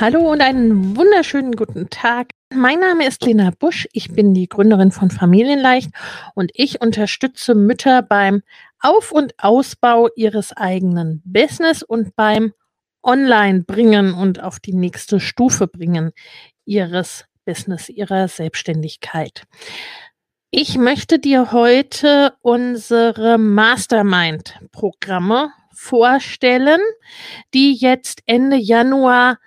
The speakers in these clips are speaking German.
Hallo und einen wunderschönen guten Tag. Mein Name ist Lena Busch. Ich bin die Gründerin von Familienleicht und ich unterstütze Mütter beim Auf- und Ausbau ihres eigenen Business und beim Online bringen und auf die nächste Stufe bringen ihres Business, ihrer Selbstständigkeit. Ich möchte dir heute unsere Mastermind-Programme vorstellen, die jetzt Ende Januar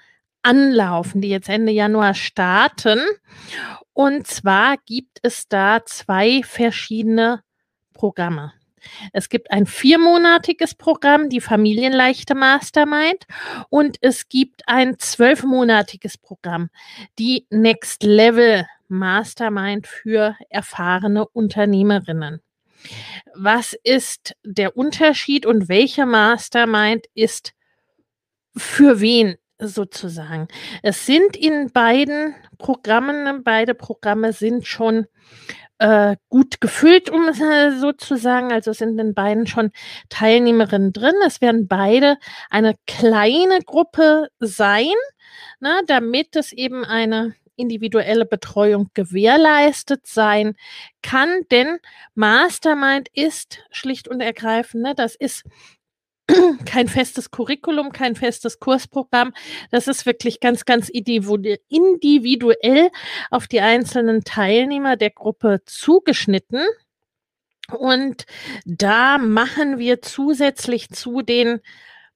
anlaufen, die jetzt Ende Januar starten. Und zwar gibt es da zwei verschiedene Programme. Es gibt ein viermonatiges Programm, die Familienleichte Mastermind, und es gibt ein zwölfmonatiges Programm, die Next Level Mastermind für erfahrene Unternehmerinnen. Was ist der Unterschied und welche Mastermind ist für wen sozusagen? Es sind in beiden Programmen, beide Programme sind schon äh, gut gefüllt, um äh, so zu sagen. Also sind in beiden schon Teilnehmerinnen drin. Es werden beide eine kleine Gruppe sein, ne, damit es eben eine individuelle Betreuung gewährleistet sein kann, denn Mastermind ist schlicht und ergreifend, ne, das ist kein festes Curriculum, kein festes Kursprogramm. Das ist wirklich ganz, ganz individuell auf die einzelnen Teilnehmer der Gruppe zugeschnitten. Und da machen wir zusätzlich zu den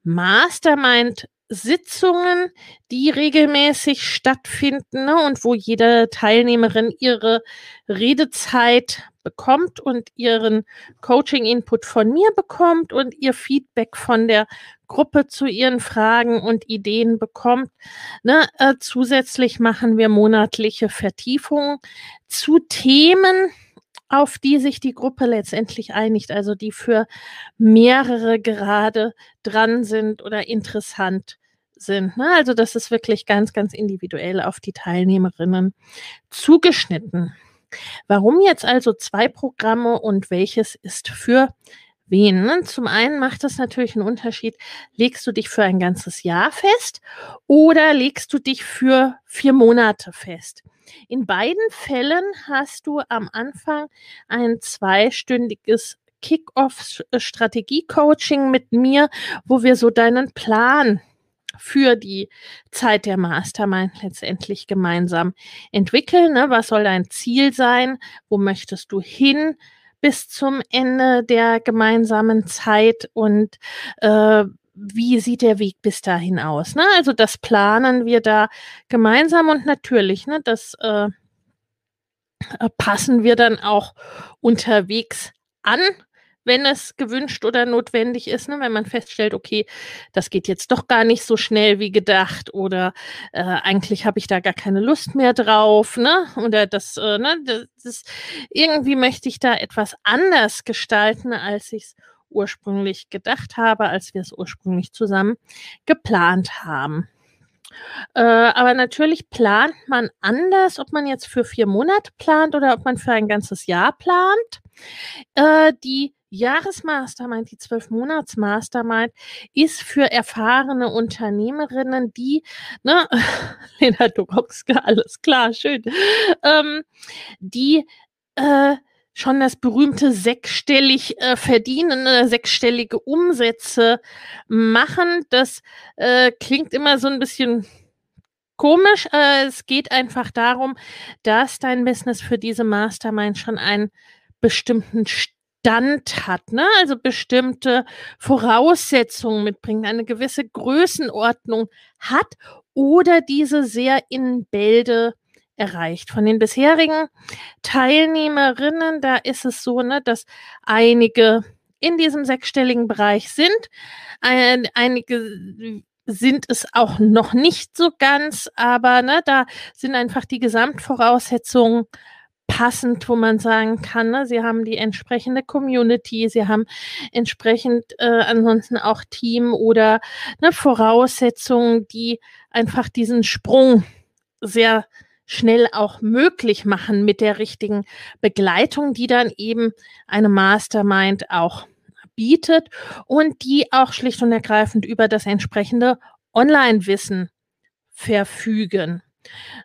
Mastermind Sitzungen, die regelmäßig stattfinden ne, und wo jede Teilnehmerin ihre Redezeit bekommt und ihren Coaching-Input von mir bekommt und ihr Feedback von der Gruppe zu ihren Fragen und Ideen bekommt. Ne, äh, zusätzlich machen wir monatliche Vertiefungen zu Themen, auf die sich die Gruppe letztendlich einigt, also die für mehrere gerade dran sind oder interessant sind. Ne? Also das ist wirklich ganz, ganz individuell auf die Teilnehmerinnen zugeschnitten. Warum jetzt also zwei Programme und welches ist für wen? Ne? Zum einen macht es natürlich einen Unterschied, legst du dich für ein ganzes Jahr fest oder legst du dich für vier Monate fest? In beiden Fällen hast du am Anfang ein zweistündiges Kick-Off-Strategie-Coaching mit mir, wo wir so deinen Plan für die Zeit der Mastermind letztendlich gemeinsam entwickeln. Ne? Was soll dein Ziel sein? Wo möchtest du hin bis zum Ende der gemeinsamen Zeit? Und äh, wie sieht der Weg bis dahin aus? Ne? Also das planen wir da gemeinsam und natürlich, ne, das äh, äh, passen wir dann auch unterwegs an, wenn es gewünscht oder notwendig ist, ne? wenn man feststellt, okay, das geht jetzt doch gar nicht so schnell wie gedacht oder äh, eigentlich habe ich da gar keine Lust mehr drauf, ne? Oder das, äh, ne, das, das irgendwie möchte ich da etwas anders gestalten, als ich es ursprünglich gedacht habe, als wir es ursprünglich zusammen geplant haben. Äh, aber natürlich plant man anders, ob man jetzt für vier Monate plant oder ob man für ein ganzes Jahr plant. Äh, die Jahresmastermind, die zwölf Monats Mastermind, ist für erfahrene Unternehmerinnen, die, ne, Lena Dogowska, alles klar, schön, ähm, die äh, schon das berühmte sechsstellig äh, verdienen oder sechsstellige Umsätze machen. Das äh, klingt immer so ein bisschen komisch. Äh, es geht einfach darum, dass dein Business für diese Mastermind schon einen bestimmten Stand hat, ne? also bestimmte Voraussetzungen mitbringt, eine gewisse Größenordnung hat oder diese sehr in Bälde erreicht. Von den bisherigen Teilnehmerinnen, da ist es so, ne, dass einige in diesem sechsstelligen Bereich sind. Ein, einige sind es auch noch nicht so ganz, aber ne, da sind einfach die Gesamtvoraussetzungen passend, wo man sagen kann, ne, sie haben die entsprechende Community, sie haben entsprechend äh, ansonsten auch Team oder ne, Voraussetzungen, die einfach diesen Sprung sehr schnell auch möglich machen mit der richtigen Begleitung, die dann eben eine Mastermind auch bietet und die auch schlicht und ergreifend über das entsprechende Online-Wissen verfügen.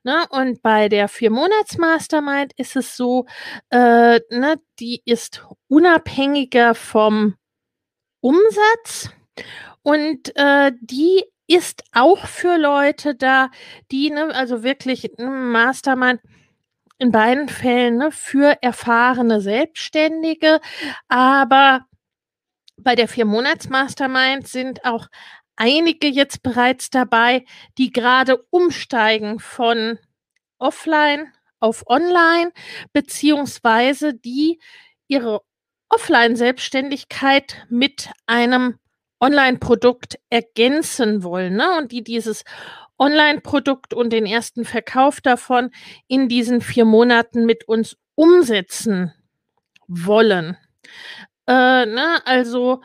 Ne, und bei der Vier-Monats-Mastermind ist es so, äh, ne, die ist unabhängiger vom Umsatz und äh, die ist auch für Leute da, die, ne, also wirklich ne, Mastermind in beiden Fällen ne, für erfahrene Selbstständige, aber bei der Vier-Monats-Mastermind sind auch einige jetzt bereits dabei, die gerade umsteigen von offline auf online, beziehungsweise die ihre Offline-Selbstständigkeit mit einem Online-Produkt ergänzen wollen ne? und die dieses Online-Produkt und den ersten Verkauf davon in diesen vier Monaten mit uns umsetzen wollen. Äh, ne? Also,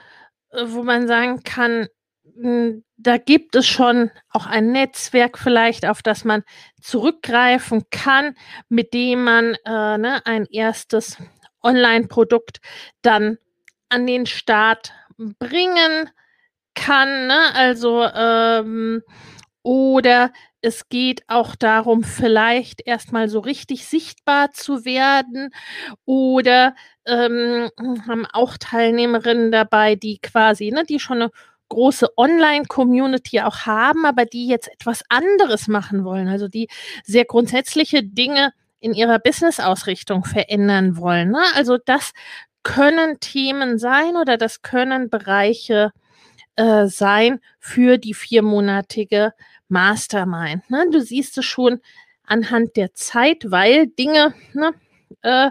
äh, wo man sagen kann, hm, da gibt es schon auch ein Netzwerk vielleicht, auf das man zurückgreifen kann, mit dem man äh, ne, ein erstes Online-Produkt dann an den Start bringen kann. Ne? Also ähm, oder es geht auch darum, vielleicht erstmal so richtig sichtbar zu werden. Oder ähm, haben auch Teilnehmerinnen dabei, die quasi, ne, die schon eine große Online-Community auch haben, aber die jetzt etwas anderes machen wollen. Also die sehr grundsätzliche Dinge in ihrer Business-Ausrichtung verändern wollen. Ne? Also das können Themen sein oder das können Bereiche äh, sein für die viermonatige Mastermind. Ne? Du siehst es schon anhand der Zeit, weil Dinge ne, äh,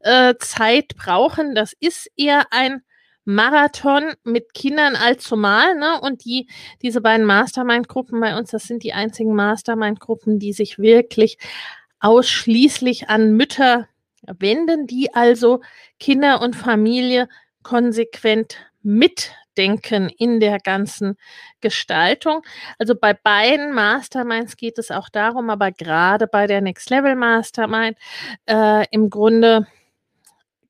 äh, Zeit brauchen. Das ist eher ein Marathon mit Kindern allzumal, ne? Und die, diese beiden Mastermind-Gruppen bei uns, das sind die einzigen Mastermind-Gruppen, die sich wirklich ausschließlich an Mütter wenden, die also Kinder und Familie konsequent mitdenken in der ganzen Gestaltung. Also bei beiden Masterminds geht es auch darum, aber gerade bei der Next Level Mastermind äh, im Grunde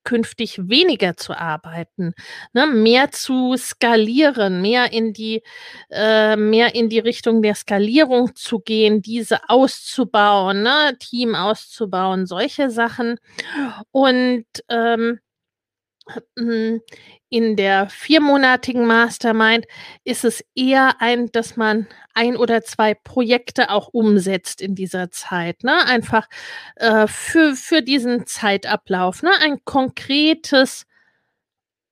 künftig weniger zu arbeiten, ne, mehr zu skalieren, mehr in die äh, mehr in die Richtung der Skalierung zu gehen, diese auszubauen, ne, Team auszubauen, solche Sachen. Und ähm, hm, in der viermonatigen Mastermind ist es eher ein, dass man ein oder zwei Projekte auch umsetzt in dieser Zeit. Ne? Einfach äh, für, für diesen Zeitablauf. Ne? Ein konkretes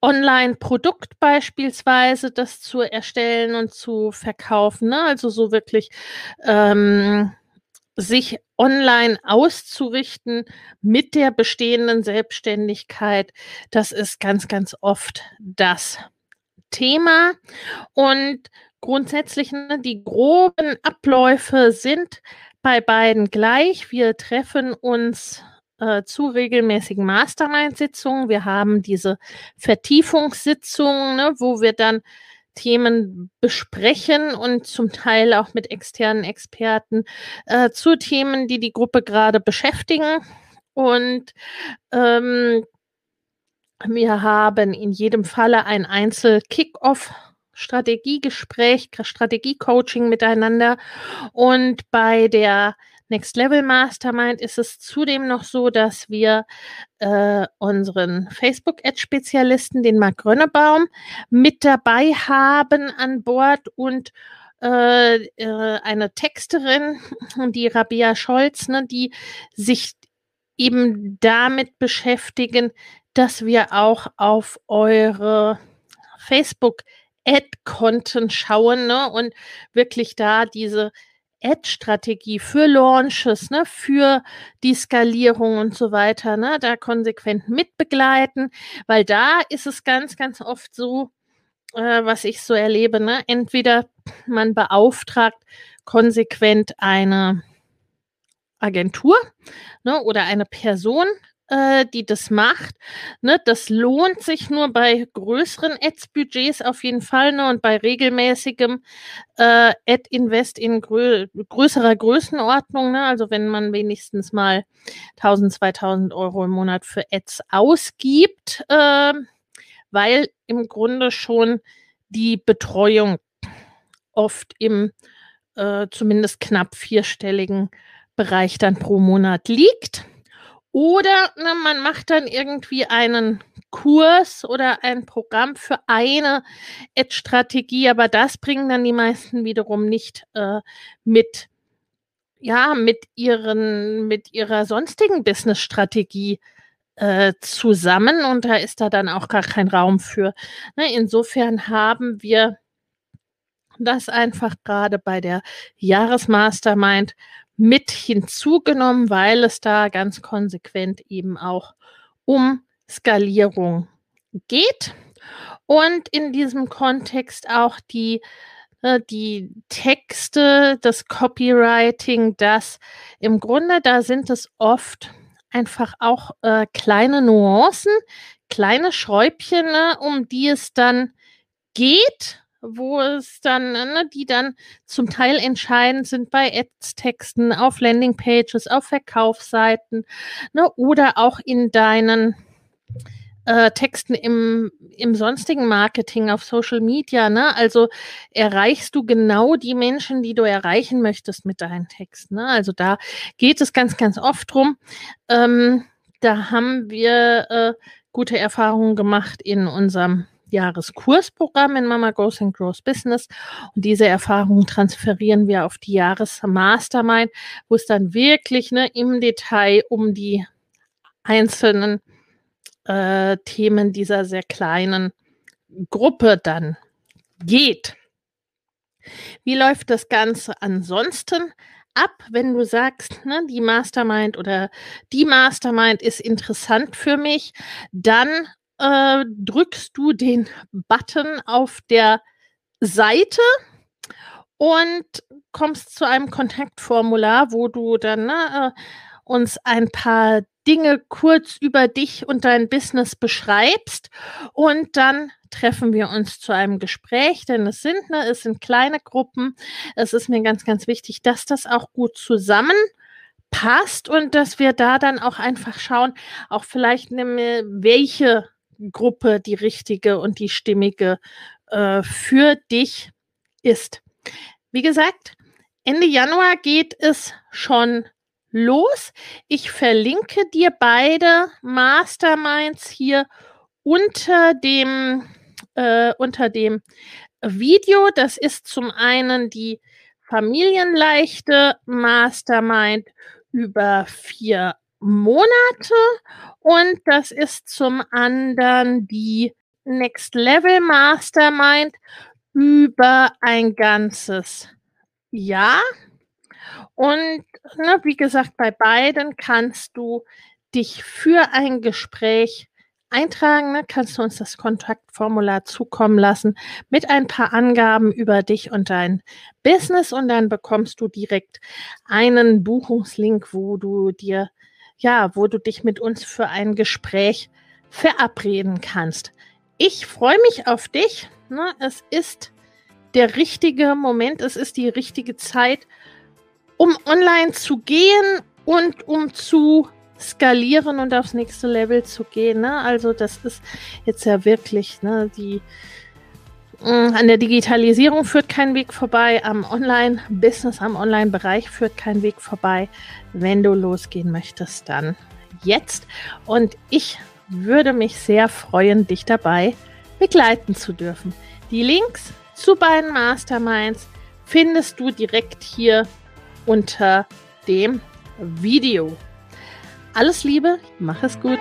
Online-Produkt beispielsweise, das zu erstellen und zu verkaufen. Ne? Also so wirklich ähm, sich online auszurichten mit der bestehenden Selbstständigkeit, das ist ganz, ganz oft das Thema. Und grundsätzlich ne, die groben Abläufe sind bei beiden gleich. Wir treffen uns äh, zu regelmäßigen Mastermind-Sitzungen. Wir haben diese Vertiefungssitzungen, ne, wo wir dann Themen besprechen und zum Teil auch mit externen Experten äh, zu Themen, die die Gruppe gerade beschäftigen. Und ähm, wir haben in jedem Falle ein Einzel-Kick-Off Strategiegespräch, Strategiecoaching miteinander. Und bei der Next Level Mastermind ist es zudem noch so, dass wir äh, unseren Facebook-Ad-Spezialisten, den Marc Grönebaum, mit dabei haben an Bord und äh, äh, eine Texterin, die Rabia Scholz, ne, die sich eben damit beschäftigen, dass wir auch auf eure Facebook Ad-Konten schauen ne, und wirklich da diese Ad-Strategie für Launches, ne, für die Skalierung und so weiter, ne, da konsequent mitbegleiten, weil da ist es ganz, ganz oft so, äh, was ich so erlebe, ne, entweder man beauftragt konsequent eine Agentur ne, oder eine Person, äh, die das macht. Ne, das lohnt sich nur bei größeren Ads-Budgets auf jeden Fall ne, und bei regelmäßigem äh, Ad-Invest in grö größerer Größenordnung. Ne, also wenn man wenigstens mal 1000, 2000 Euro im Monat für Ads ausgibt, äh, weil im Grunde schon die Betreuung oft im äh, zumindest knapp vierstelligen Bereich dann pro Monat liegt. Oder ne, man macht dann irgendwie einen Kurs oder ein Programm für eine Ad-Strategie, aber das bringen dann die meisten wiederum nicht äh, mit, ja, mit ihren, mit ihrer sonstigen Business-Strategie äh, zusammen und da ist da dann auch gar kein Raum für. Ne, insofern haben wir das einfach gerade bei der Jahresmastermind mit hinzugenommen, weil es da ganz konsequent eben auch um Skalierung geht. Und in diesem Kontext auch die äh, die Texte, das Copywriting, das im Grunde, da sind es oft einfach auch äh, kleine Nuancen, kleine Schräubchen, ne, um die es dann geht wo es dann, ne, die dann zum Teil entscheidend sind bei Ads-Texten, auf Landingpages, auf Verkaufsseiten ne, oder auch in deinen äh, Texten im, im sonstigen Marketing auf Social Media. Ne? Also erreichst du genau die Menschen, die du erreichen möchtest mit deinen Texten. Ne? Also da geht es ganz, ganz oft drum. Ähm, da haben wir äh, gute Erfahrungen gemacht in unserem Jahreskursprogramm in Mama Goes and Grows Business. Und diese Erfahrungen transferieren wir auf die Jahresmastermind, wo es dann wirklich ne, im Detail um die einzelnen äh, Themen dieser sehr kleinen Gruppe dann geht. Wie läuft das Ganze ansonsten ab, wenn du sagst, ne, die Mastermind oder die Mastermind ist interessant für mich, dann äh, drückst du den Button auf der Seite und kommst zu einem Kontaktformular, wo du dann ne, äh, uns ein paar Dinge kurz über dich und dein Business beschreibst und dann treffen wir uns zu einem Gespräch, denn es sind, ne, es sind kleine Gruppen. Es ist mir ganz, ganz wichtig, dass das auch gut zusammenpasst und dass wir da dann auch einfach schauen, auch vielleicht ne, welche Gruppe die richtige und die stimmige äh, für dich ist. Wie gesagt, Ende Januar geht es schon los. Ich verlinke dir beide Masterminds hier unter dem, äh, unter dem Video. Das ist zum einen die familienleichte Mastermind über vier Monate und das ist zum anderen die Next Level Mastermind über ein ganzes Jahr. Und ne, wie gesagt, bei beiden kannst du dich für ein Gespräch eintragen, ne, kannst du uns das Kontaktformular zukommen lassen mit ein paar Angaben über dich und dein Business und dann bekommst du direkt einen Buchungslink, wo du dir ja, wo du dich mit uns für ein Gespräch verabreden kannst. Ich freue mich auf dich. Ne? Es ist der richtige Moment, es ist die richtige Zeit, um online zu gehen und um zu skalieren und aufs nächste Level zu gehen. Ne? Also das ist jetzt ja wirklich ne, die an der Digitalisierung führt kein Weg vorbei, am Online-Business, am Online-Bereich führt kein Weg vorbei. Wenn du losgehen möchtest, dann jetzt. Und ich würde mich sehr freuen, dich dabei begleiten zu dürfen. Die Links zu beiden Masterminds findest du direkt hier unter dem Video. Alles Liebe, mach es gut.